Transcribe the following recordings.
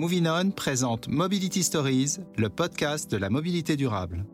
Moving On présente Mobility Stories, le podcast de la mobilité durable.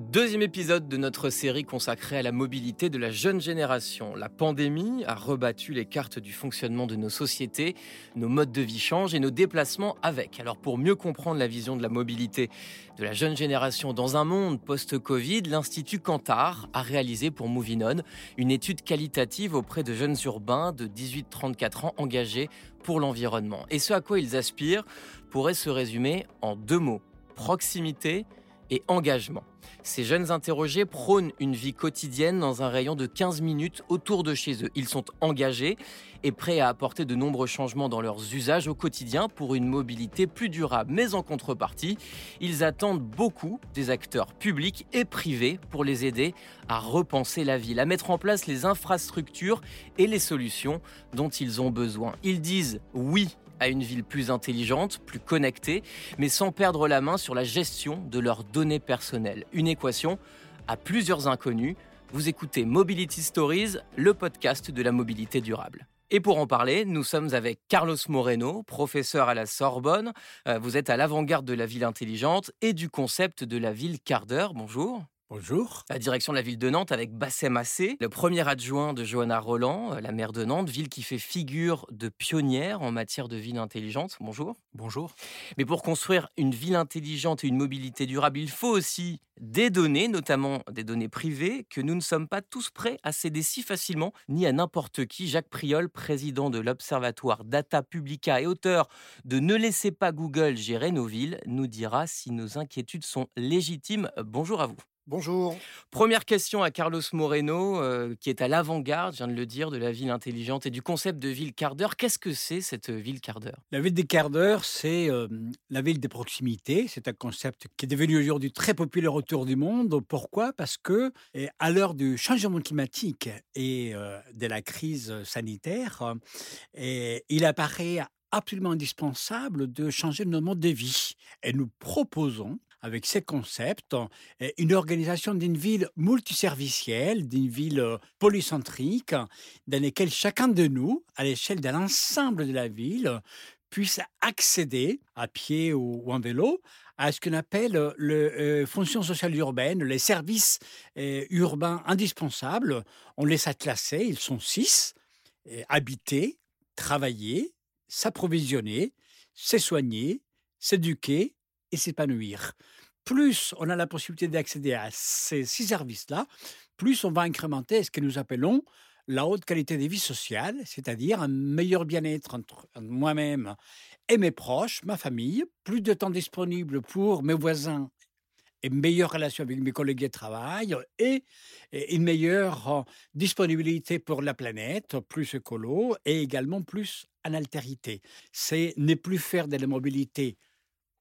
Deuxième épisode de notre série consacrée à la mobilité de la jeune génération. La pandémie a rebattu les cartes du fonctionnement de nos sociétés, nos modes de vie changent et nos déplacements avec. Alors pour mieux comprendre la vision de la mobilité de la jeune génération dans un monde post-Covid, l'Institut Cantar a réalisé pour Movinon une étude qualitative auprès de jeunes urbains de 18-34 ans engagés pour l'environnement. Et ce à quoi ils aspirent pourrait se résumer en deux mots. Proximité et engagement. Ces jeunes interrogés prônent une vie quotidienne dans un rayon de 15 minutes autour de chez eux. Ils sont engagés et prêts à apporter de nombreux changements dans leurs usages au quotidien pour une mobilité plus durable. Mais en contrepartie, ils attendent beaucoup des acteurs publics et privés pour les aider à repenser la ville, à mettre en place les infrastructures et les solutions dont ils ont besoin. Ils disent oui à une ville plus intelligente, plus connectée, mais sans perdre la main sur la gestion de leurs données personnelles. Une équation à plusieurs inconnus. Vous écoutez Mobility Stories, le podcast de la mobilité durable. Et pour en parler, nous sommes avec Carlos Moreno, professeur à la Sorbonne. Euh, vous êtes à l'avant-garde de la ville intelligente et du concept de la ville quart d'heure. Bonjour. Bonjour. La direction de la ville de Nantes avec Bassem Assé, le premier adjoint de Johanna Roland, euh, la maire de Nantes, ville qui fait figure de pionnière en matière de ville intelligente. Bonjour. Bonjour. Mais pour construire une ville intelligente et une mobilité durable, il faut aussi des données, notamment des données privées, que nous ne sommes pas tous prêts à céder si facilement, ni à n'importe qui. Jacques Priol, président de l'Observatoire Data Publica et auteur de Ne laissez pas Google gérer nos villes, nous dira si nos inquiétudes sont légitimes. Bonjour à vous. Bonjour. Première question à Carlos Moreno, euh, qui est à l'avant-garde, je viens de le dire, de la ville intelligente et du concept de ville quart d'heure. Qu'est-ce que c'est cette ville quart d'heure? La ville des quarts d'heure, c'est euh, la ville des proximités. C'est un concept qui est devenu aujourd'hui très populaire autour du monde. Pourquoi? Parce que à l'heure du changement climatique et euh, de la crise sanitaire, il apparaît absolument indispensable de changer notre mode de vie. Et nous proposons avec ces concepts, une organisation d'une ville multiservicielle, d'une ville euh, polycentrique, dans laquelle chacun de nous, à l'échelle de l'ensemble de la ville, puisse accéder à pied ou, en vélo à ce qu'on appelle euh, le euh, fonction sociale urbaine, les services urbains indispensables. On les a classés, ils sont six habiter, travailler, s'approvisionner, se s'éduquer et s'épanouir. Plus on a la possibilité d'accéder à ces six services-là, plus on va incrémenter ce que nous appelons la haute qualité de vie sociale, c'est-à-dire un meilleur bien-être entre moi-même et mes proches, ma famille, plus de temps disponible pour mes voisins et meilleure relation avec mes collègues de travail et, une meilleure euh, disponibilité pour la planète, plus écolo et également plus en altérité. C'est ne plus faire de la mobilité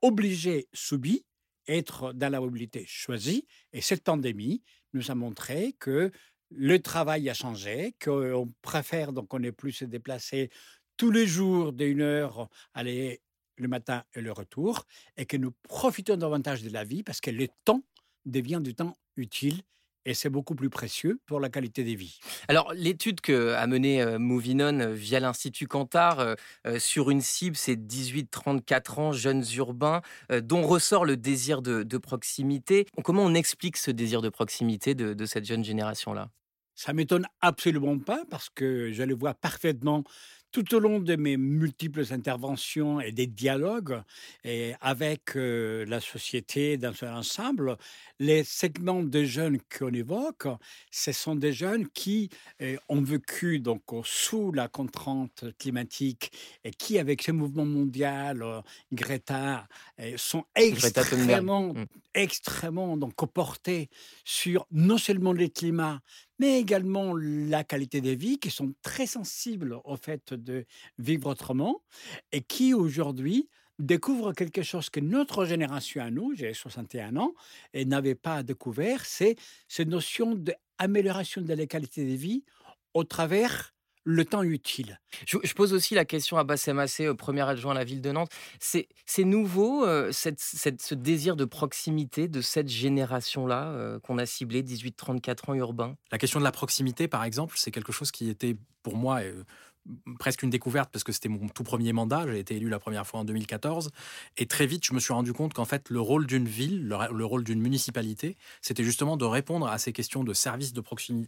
obligé, subit, être dans la mobilité choisie. Et cette pandémie nous a montré que le travail a changé, qu'on préfère donc on n'est plus se déplacer tous les jours d'une heure, aller le matin et le retour, et que nous profitons davantage de la vie parce que le temps devient du temps utile et c'est beaucoup plus précieux pour la qualité des vies. Alors, l'étude que a menée euh, Movinon euh, via l'Institut Cantar euh, sur une cible, c'est 18-34 ans, jeunes urbains, dont ressort le désir de, proximité. Comment on explique ce désir de proximité de, de cette jeune génération-là? Ça m'étonne absolument pas parce que je le vois parfaitement tout au long de mes multiples interventions et des dialogues et avec euh, la société dans son ensemble, les segments de jeunes qu'on évoque, ce sont des jeunes qui euh, ont vécu donc sous la contrainte climatique et qui, avec ce mouvement mondial, euh, Greta, sont extrêmement, mm. Extrêmement donc sur non seulement le climat, mais également la qualité de vie, qui sont très sensibles au fait de vivre autrement, et qui aujourd'hui découvrent quelque chose que notre génération à nous, j'ai 61 ans, et n'avait pas découvert, c'est cette notion d'amélioration de la qualité de vie au travers le temps utile? Je, pose aussi la question à Bassem Assé, premier adjoint à la ville de Nantes. C'est nouveau, euh, ce désir de proximité de cette génération-là euh, qu'on a ciblé, 18-34 ans urbain La question de la proximité, par exemple, c'est quelque chose qui était pour moi presque une découverte parce que c'était mon tout premier mandat. J'ai été élu la première fois en 2014. Et très vite, je me suis rendu compte qu'en fait, le rôle d'une ville, le, rôle d'une municipalité, c'était justement de répondre à ces questions de services de,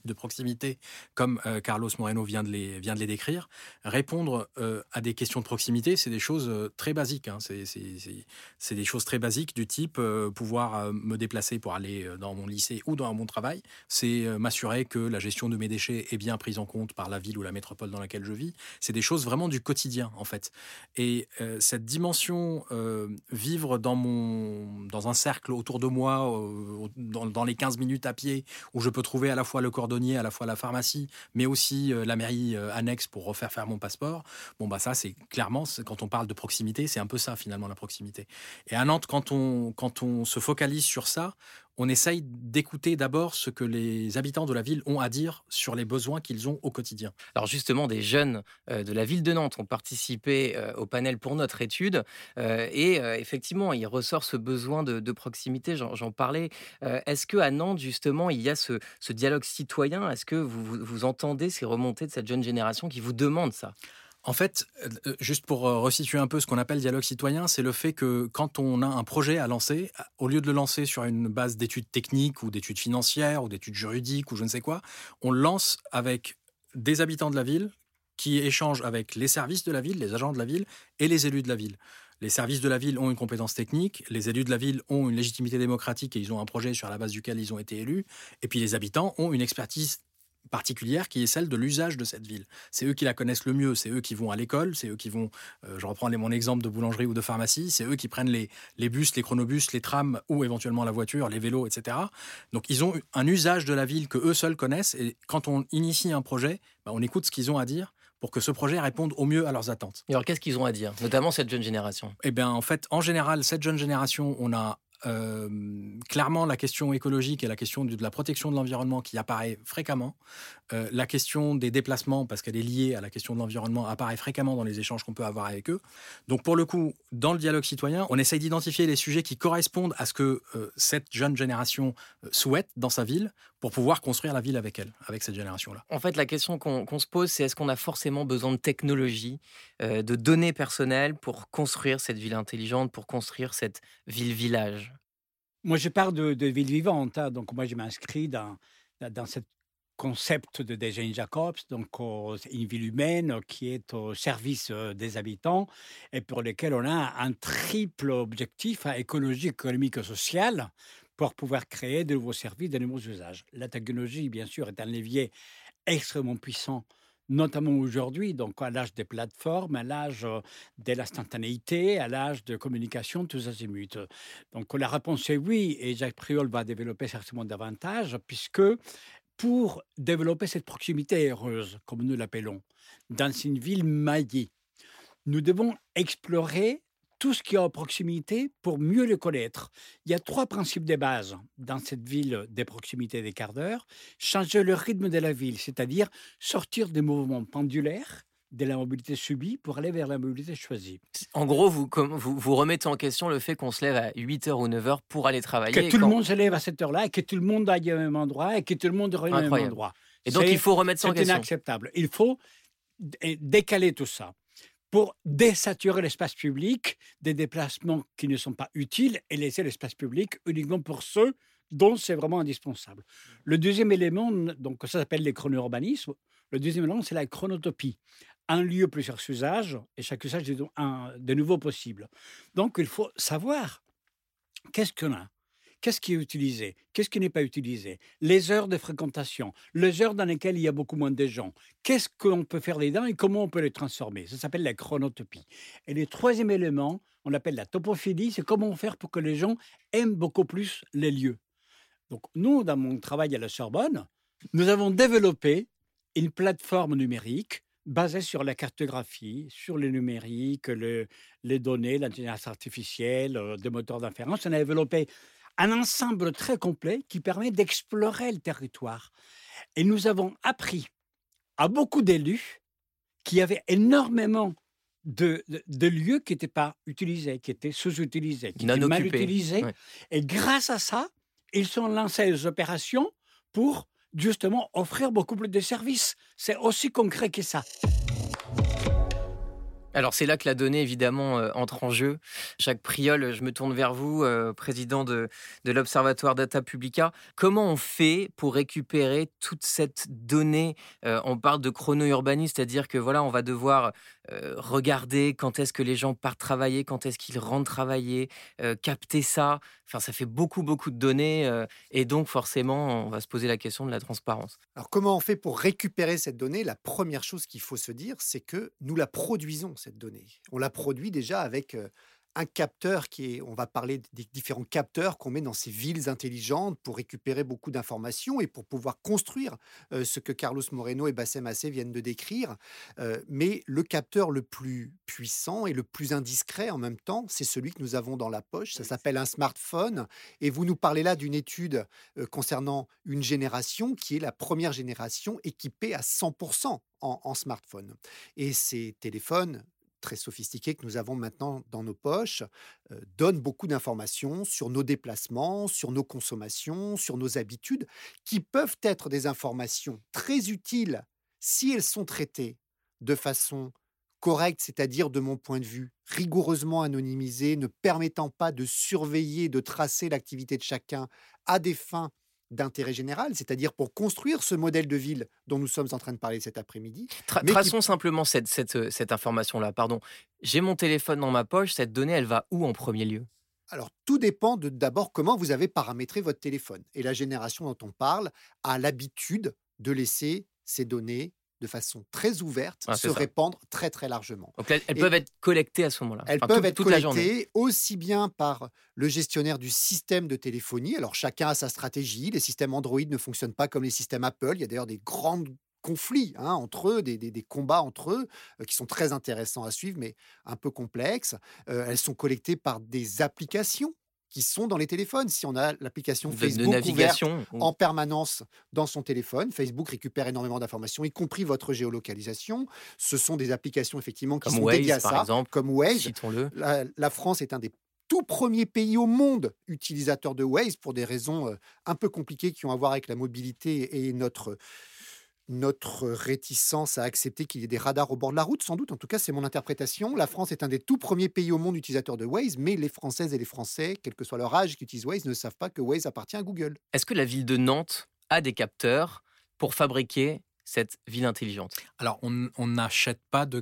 de proximité, comme euh, Carlos Moreno vient de les, vient de les décrire. Répondre euh, à des questions de proximité, c'est des choses euh, très basiques. Hein. C'est des choses très basiques du type pouvoir me déplacer pour aller dans mon lycée ou dans mon travail. C'est m'assurer que la gestion de mes déchets est bien prise en compte par la ville ou la métropole dans laquelle je vis c'est des choses vraiment du quotidien, en fait. Et euh, cette dimension, euh, vivre dans, mon, dans un cercle autour de moi, euh, dans, les 15 minutes à pied, où je peux trouver à la fois le cordonnier, à la fois la pharmacie, mais aussi la mairie annexe pour refaire faire mon passeport, bon, bah ça, c'est clairement, quand on parle de proximité, c'est un peu ça, finalement, la proximité. Et à Nantes, quand on, quand on se focalise sur ça, on essaye d'écouter d'abord ce que les habitants de la ville ont à dire sur les besoins qu'ils ont au quotidien. Alors justement, des jeunes euh, de la ville de Nantes ont participé euh, au panel pour notre étude euh, et effectivement, il ressort ce besoin de, proximité, j'en parlais. Est-ce que à Nantes, justement, il y a ce, dialogue citoyen? Est-ce que vous entendez ces remontées de cette jeune génération qui vous demande ça? En fait, euh, juste pour euh, resituer un peu ce qu'on appelle dialogue citoyen, c'est le fait que quand on a un projet à lancer, au lieu de le lancer sur une base d'études techniques ou d'études financières ou d'études juridiques ou je ne sais quoi, on lance avec des habitants de la ville qui échangent avec les services de la ville, les agents de la ville et les élus de la ville. Les services de la ville ont une compétence technique, les élus de la ville ont une légitimité démocratique et ils ont un projet sur la base duquel ils ont été élus, et puis les habitants ont une expertise particulière qui est celle de l'usage de cette ville. C'est eux qui la connaissent le mieux, c'est eux qui vont à l'école, c'est eux qui vont, euh, je reprends mon exemple de boulangerie ou de pharmacie, c'est eux qui prennent les, les bus, les chronobus, les trams ou éventuellement la voiture, les vélos, etc. Donc ils ont un usage de la ville que eux seuls connaissent et quand on initie un projet, bah, on écoute ce qu'ils ont à dire pour que ce projet réponde au mieux à leurs attentes. Et alors qu'est-ce qu'ils ont à dire, notamment cette jeune génération? Eh bien en fait, en général, cette jeune génération, on a clairement la question écologique et la question de la protection de l'environnement qui apparaît fréquemment. Euh, la question des déplacements, parce qu'elle est liée à la question de l'environnement, apparaît fréquemment dans les échanges qu'on peut avoir avec eux. Donc pour le coup, dans le dialogue citoyen, on essaye d'identifier les sujets qui correspondent à ce que euh, cette jeune génération souhaite dans sa ville pour pouvoir construire la ville avec elle, avec cette génération-là. En fait, la question qu'on se pose, c'est est-ce qu'on a forcément besoin de technologie, de données personnelles pour construire cette ville intelligente, pour construire cette ville-village moi, je parle de, de ville vivante. Hein, donc, moi, je m'inscris dans, dans ce concept de Jane Jacobs, donc une ville humaine qui est au service euh, des habitants et pour lequel on a un triple objectif hein, écologique, économique et social pour pouvoir créer de nouveaux services, de nouveaux usages. La technologie, bien sûr, est un levier extrêmement puissant notamment aujourd'hui, donc à l'âge des plateformes, à l'âge de l'instantanéité, à l'âge de communication, tous azimuts. Donc la réponse est oui, et Jacques Priol va développer certainement davantage, puisque pour développer cette proximité heureuse, comme nous l'appelons, dans une ville maillée, nous devons explorer tout ce qui est à proximité pour mieux le connaître. Il y a trois principes de base dans cette ville des proximités des quarts d'heure. Changer le rythme de la ville, c'est-à-dire sortir des mouvements pendulaires de la mobilité subie pour aller vers la mobilité choisie. En gros, vous, vous, vous remettez en question le fait qu'on se lève à 8h ou 9h pour aller travailler. Que tout le monde se lève à cette heure-là et que tout le monde aille au même endroit et que tout le monde revienne au même endroit. Et donc, il faut remettre ça en question. C'est inacceptable. Il faut décaler tout ça pour désaturer l'espace public des déplacements qui ne sont pas utiles et laisser l'espace public uniquement pour ceux dont c'est vraiment indispensable. Le deuxième élément, donc ça s'appelle les chrono-urbanismes, le deuxième élément, c'est la chronotopie. Un lieu, plusieurs usages, et chaque usage est de nouveau possible. Donc il faut savoir qu'est-ce qu'on a? Qu'est-ce qui est utilisé? Qu'est-ce qui n'est pas utilisé? Les heures de fréquentation, les heures dans lesquelles il y a beaucoup moins de gens. Qu'est-ce qu'on peut faire dedans et comment on peut les transformer? Ça s'appelle la chronotopie. Et le troisième élément, on l'appelle la topophilie, c'est comment faire pour que les gens aiment beaucoup plus les lieux. Donc nous, dans mon travail à la Sorbonne, nous avons développé une plateforme numérique basée sur la cartographie, sur le numérique, les données, l'intelligence artificielle, euh, des moteurs d'inférence. On a développé un ensemble très complet qui permet d'explorer le territoire. Et nous avons appris à beaucoup d'élus qui avaient énormément de, lieux qui n'étaient pas utilisés, qui étaient sous-utilisés, qui étaient mal utilisés. Et grâce à ça, ils sont lancés des opérations pour justement offrir beaucoup plus de services. C'est aussi concret que ça. Alors c'est là que la donnée évidemment euh, entre en jeu. Jacques Priol, je me tourne vers vous, euh, président de, de l'Observatoire Data Publica. Comment on fait pour récupérer toute cette donnée euh, On parle de chrono-urbanisme, c'est-à-dire que voilà, on va devoir regarder quand est-ce que les gens partent travailler, quand est-ce qu'ils rentrent travailler, capter ça. Enfin, ça fait beaucoup, beaucoup de données et donc forcément, on va se poser la question de la transparence. Alors comment on fait pour récupérer cette donnée? La première chose qu'il faut se dire, c'est que nous la produisons cette donnée. On la produit déjà avec un capteur qui est, on va parler des différents capteurs qu'on met dans ces villes intelligentes pour récupérer beaucoup d'informations et pour pouvoir construire ce que Carlos Moreno et Bassem Assé viennent de décrire. mais le capteur le plus puissant et le plus indiscret en même temps, c'est celui que nous avons dans la poche. Ça s'appelle un smartphone. Et vous nous parlez là d'une étude concernant une génération qui est la première génération équipée à 100% en, en smartphone. Et ces téléphones très sophistiqués que nous avons maintenant dans nos poches euh, donnent beaucoup d'informations sur nos déplacements, sur nos consommations, sur nos habitudes, qui peuvent être des informations très utiles si elles sont traitées de façon correcte, c'est-à-dire de mon point de vue rigoureusement anonymisée, ne permettant pas de surveiller, de tracer l'activité de chacun à des fins d'intérêt général, c'est-à-dire pour construire ce modèle de ville dont nous sommes en train de parler cet après-midi. traçons simplement cette, cette, euh, cette information-là. Pardon. J'ai mon téléphone dans ma poche, cette donnée, elle va où en premier lieu? Alors, tout dépend de d'abord comment vous avez paramétré votre téléphone. Et la génération dont on parle a l'habitude de laisser ces données de façon très ouverte, se répandre très très largement. Donc elles, peuvent être collectées à ce moment-là. Elles peuvent être collectées aussi bien par le gestionnaire du système de téléphonie. Alors chacun a sa stratégie. Les systèmes Android ne fonctionnent pas comme les systèmes Apple. Il y a d'ailleurs des grands conflits hein, entre eux, des, des, combats entre eux, euh, qui sont très intéressants à suivre, mais un peu complexes. Euh, elles sont collectées par des applications qui sont dans les téléphones. Si on a l'application Facebook navigation en permanence dans son téléphone, Facebook récupère énormément d'informations, y compris votre géolocalisation. Ce sont des applications effectivement qui sont dédiées à par ça, exemple, comme Waze. La, la, France est un des tout premiers pays au monde utilisateurs de Waze pour des raisons euh, un peu compliquées qui ont à voir avec la mobilité et notre notre réticence à accepter qu'il y ait des radars au bord de la route, sans doute. En tout cas, c'est mon interprétation. La France est un des tout premiers pays au monde utilisateurs de Waze, mais les Françaises et les Français, quel que soit leur âge, qui utilisent Waze, ne savent pas que Waze appartient à Google. Est-ce que la ville de Nantes a des capteurs pour fabriquer cette ville intelligente? Alors, on n'achète pas de,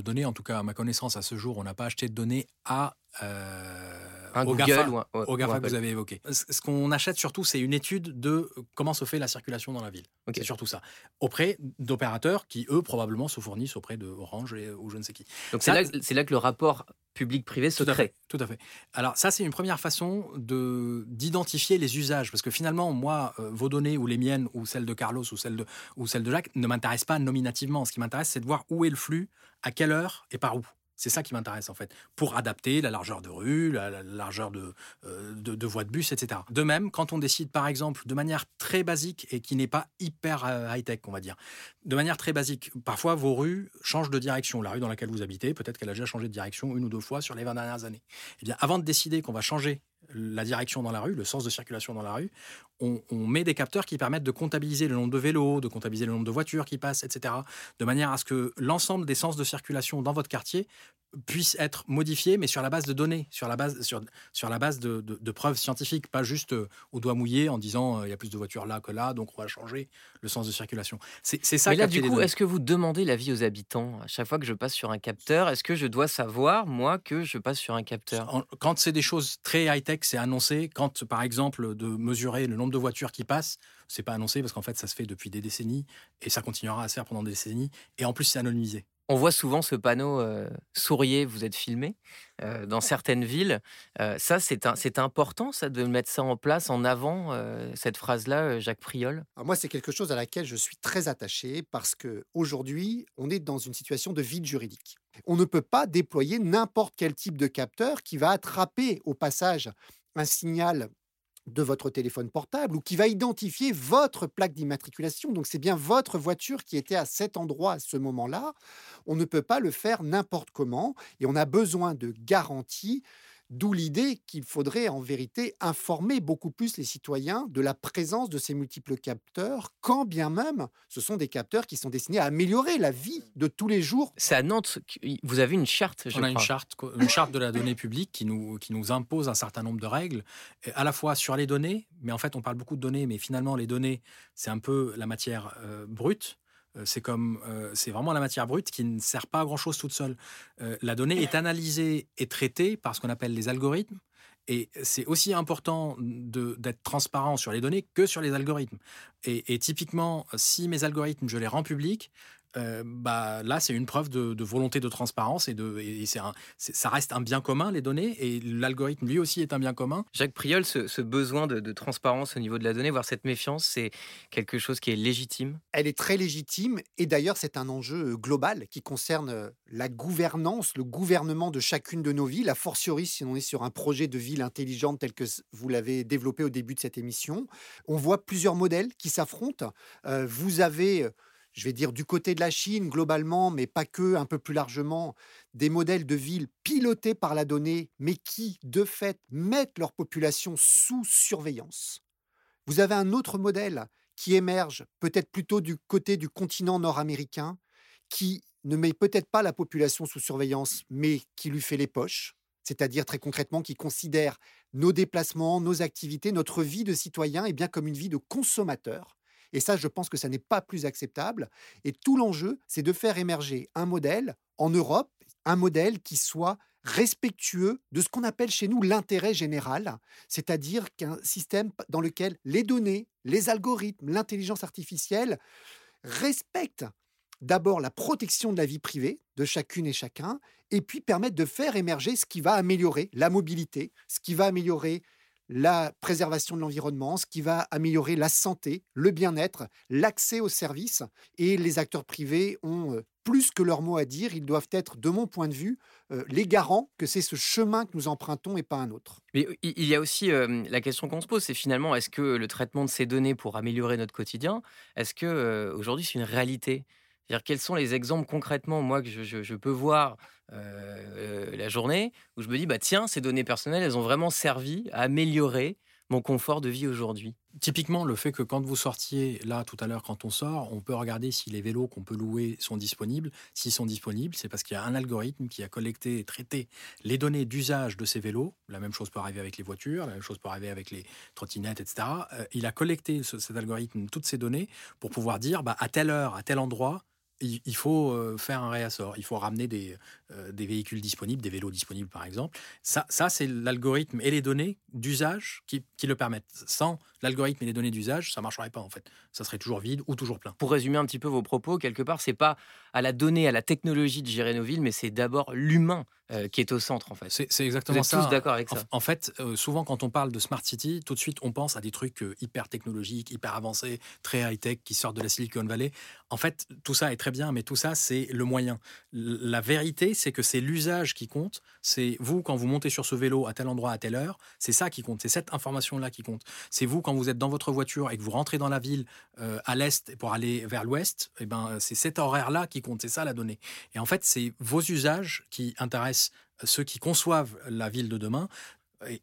données, en tout cas à ma connaissance à ce jour, on n'a pas acheté de données à... Euh, un au Google GAFA, au GAFA que vous avez évoqué. Ce qu'on achète surtout, c'est une étude de comment se fait la circulation dans la ville. C'est surtout ça. Auprès d'opérateurs qui, eux, probablement se fournissent auprès de Orange ou je ne sais qui. Donc c'est là, là, que le rapport public-privé se tout crée. tout à fait. Alors ça, c'est une première façon de d'identifier les usages, parce que finalement, moi, euh, vos données ou les miennes ou celles de Carlos ou celles de ou celles de Jacques ne m'intéressent pas nominativement. Ce qui m'intéresse, c'est de voir où est le flux, à quelle heure et par où. C'est ça qui m'intéresse en fait, pour adapter la largeur de rue, la, largeur de, euh, de, de, voie de bus, etc. De même, quand on décide par exemple de manière très basique et qui n'est pas hyper euh, high-tech, on va dire, de manière très basique, parfois vos rues changent de direction. La rue dans laquelle vous habitez, peut-être qu'elle a déjà changé de direction une ou deux fois sur les 20 dernières années. Eh bien, avant de décider qu'on va changer la direction dans la rue, le sens de circulation dans la rue, on, met des capteurs qui permettent de comptabiliser le nombre de vélos, de comptabiliser le nombre de voitures qui passent, etc., de manière à ce que l'ensemble des sens de circulation dans votre quartier puisse être modifié, mais sur la base de données, sur la base, sur, sur la base de, preuves scientifiques, pas juste euh, au doigt mouillé en disant euh, il y a plus de voitures là que là, donc on va changer le sens de circulation. C'est ça. Mais là, du coup, est-ce que vous demandez l'avis aux habitants à chaque fois que je passe sur un capteur? Est-ce que je dois savoir moi que je passe sur un capteur? Quand c'est des choses très high-tech, c'est annoncé. Quand, par exemple, de mesurer le nombre de voitures qui passent, c'est pas annoncé parce qu'en fait, ça se fait depuis des décennies et ça continuera à se faire pendant des décennies. Et en plus, c'est anonymisé. On voit souvent ce panneau euh, Souriez, vous êtes filmé euh, dans certaines villes. Euh, ça, c'est important, ça, de mettre ça en place, en avant, cette phrase-là, Jacques Priol? Moi, c'est quelque chose à laquelle je suis très attaché parce qu'aujourd'hui, on est dans une situation de vide juridique. On ne peut pas déployer n'importe quel type de capteur qui va attraper au passage un signal de votre téléphone portable ou qui va identifier votre plaque d'immatriculation. Donc c'est bien votre voiture qui était à cet endroit à ce moment-là. On ne peut pas le faire n'importe comment et on a besoin de garanties D'où l'idée qu'il faudrait en vérité informer beaucoup plus les citoyens de la présence de ces multiples capteurs, quand bien même ce sont des capteurs qui sont destinés à améliorer la vie de tous les jours. C'est à Nantes, que vous avez une charte, je On a une charte, une charte de la donnée publique qui nous, qui nous impose un certain nombre de règles, à la fois sur les données, mais en fait on parle beaucoup de données, mais finalement les données c'est un peu la matière euh, brute. Euh, C'est comme, euh, c'est vraiment la matière brute qui ne sert pas à grand chose toute seule. Euh, la donnée est analysée et traitée par ce qu'on appelle les algorithmes. Et c'est aussi important d'être transparent sur les données que sur les algorithmes. Et typiquement, si mes algorithmes, je les rends publics, euh, bah, là, c'est une preuve de, de volonté de transparence et, de, et c'est un- c'est- ça reste un bien commun, les données, et l'algorithme, lui aussi, est un bien commun. Jacques Priol, ce, ce besoin de, de transparence au niveau de la donnée, voire cette méfiance, c'est quelque chose qui est légitime? Elle est très légitime et d'ailleurs c'est un enjeu euh, global qui concerne euh, la gouvernance, le gouvernement de chacune de nos villes, a fortiori si on est sur un projet de ville intelligente tel que vous l'avez développé au début de cette émission. On voit plusieurs modèles qui s'affrontent. Euh, vous avez, euh, je vais dire du côté de la Chine globalement, mais pas que, un peu plus largement, des modèles de villes pilotés par la donnée, mais qui de fait mettent leur population sous surveillance. Vous avez un autre modèle qui émerge peut-être plutôt du côté du continent nord-américain, qui ne met peut-être pas la population sous surveillance, mais qui lui fait les poches, c'est-à-dire très concrètement qui considère nos déplacements, nos activités, notre vie de citoyen et bien comme une vie de consommateur. Et ça, je pense que ça n'est pas plus acceptable. Et tout l'enjeu, c'est de faire émerger un modèle en Europe, un modèle qui soit respectueux de ce qu'on appelle chez nous l'intérêt général, c'est-à-dire qu'un système dans lequel les données, les algorithmes, l'intelligence artificielle respectent d'abord la protection de la vie privée de chacune et chacun, et puis permettent de faire émerger ce qui va améliorer la mobilité, ce qui va améliorer la préservation de l'environnement, ce qui va améliorer la santé, le bien-être, l'accès aux services. Et les acteurs privés ont euh, plus que leur mot à dire. Ils doivent être, de mon point de vue, euh, les garants que c'est ce chemin que nous empruntons et pas un autre. Mais il y a aussi la question qu'on se pose, c'est finalement, est-ce que le traitement de ces données pour améliorer notre quotidien, est-ce que aujourd'hui c'est une réalité? C'est-à-dire, quels sont les exemples concrètement, moi, que je, peux voir la journée, où je me dis, bah tiens, ces données personnelles, elles ont vraiment servi à améliorer mon confort de vie aujourd'hui Typiquement, le fait que quand vous sortiez, là, tout à l'heure, quand on sort, on peut regarder si les vélos qu'on peut louer sont disponibles. S'ils sont disponibles, c'est parce qu'il y a un algorithme qui a collecté et traité les données d'usage de ces vélos. La même chose peut arriver avec les voitures, la même chose peut arriver avec les trottinettes, etc. Euh, il a collecté, ce- cet algorithme, toutes ces données pour pouvoir dire, bah, à telle heure, à tel endroit, il faut euh, faire un réassort, il faut ramener des, euh, des véhicules disponibles, des vélos disponibles par exemple. Ça, ça c'est l'algorithme et les données d'usage qui, qui le permettent. Sans l'algorithme et les données d'usage, ça marcherait pas en fait. Ça serait toujours vide ou toujours plein. Pour résumer un petit peu vos propos, quelque part, c'est pas à la donnée, à la technologie de gérer nos villes, mais c'est d'abord l'humain euh, qui est au centre, en fait. C'est c'est Vous exactement êtes ça. tous d'accord avec En, ça en fait, euh, souvent quand on parle de smart city, tout de suite on pense à des trucs euh, hyper technologiques, hyper avancés, très high tech qui sortent de la Silicon Valley. En fait, tout ça est très bien, mais tout ça c'est le moyen. L- La vérité, c'est que c'est l'usage qui compte. C'est vous quand vous montez sur ce vélo à tel endroit à telle heure, c'est ça qui compte. C'est cette information là qui compte. C'est vous quand vous êtes dans votre voiture et que vous rentrez dans la ville euh, à l'est pour aller vers l'ouest. Et ben c'est cet horaire là qui compte. C'est ça la donnée. Et en fait, c'est vos usages qui intéressent ceux qui conçoivent la ville de demain.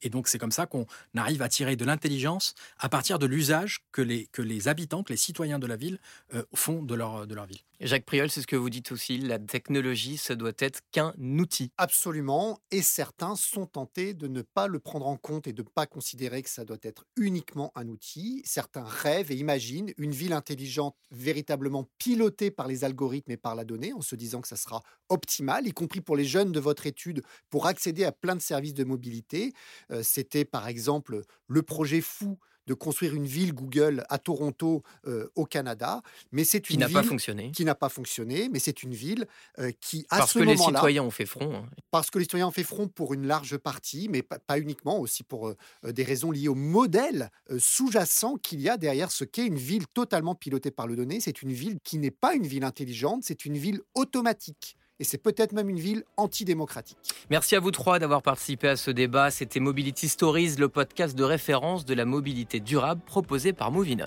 Et, donc, c'est comme ça qu'on arrive à tirer de l'intelligence à partir de l'usage que les, que les habitants, que les citoyens de la ville euh, font de leur, de leur ville. Jacques Priol, c'est ce que vous dites aussi, la technologie, ça doit être qu'un outil. Absolument, et certains sont tentés de ne pas le prendre en compte et de ne pas considérer que ça doit être uniquement un outil. Certains rêvent et imaginent une ville intelligente véritablement pilotée par les algorithmes et par la donnée, en se disant que ça sera optimal, y compris pour les jeunes de votre étude, pour accéder à plein de services de mobilité. Euh, C'était par exemple le projet fou de construire une ville Google à Toronto, euh, au Canada, mais c'est Qui une n'a ville pas fonctionné. qui n'a pas fonctionné, mais c'est une ville euh, qui, à Parce ce que les moment-là, citoyens ont fait front. hein. parce que les citoyens ont fait front pour une large partie, mais pas, pas uniquement, aussi pour euh, des raisons liées au modèle sous-jacent qu'il y a derrière ce qu'est une ville totalement pilotée par le donné. C'est une ville qui n'est pas une ville intelligente, c'est une ville automatique. Et c'est peut-être même une ville antidémocratique. Merci à vous trois d'avoir participé à ce débat. C'était Mobility Stories, le podcast de référence de la mobilité durable proposé par Movinon.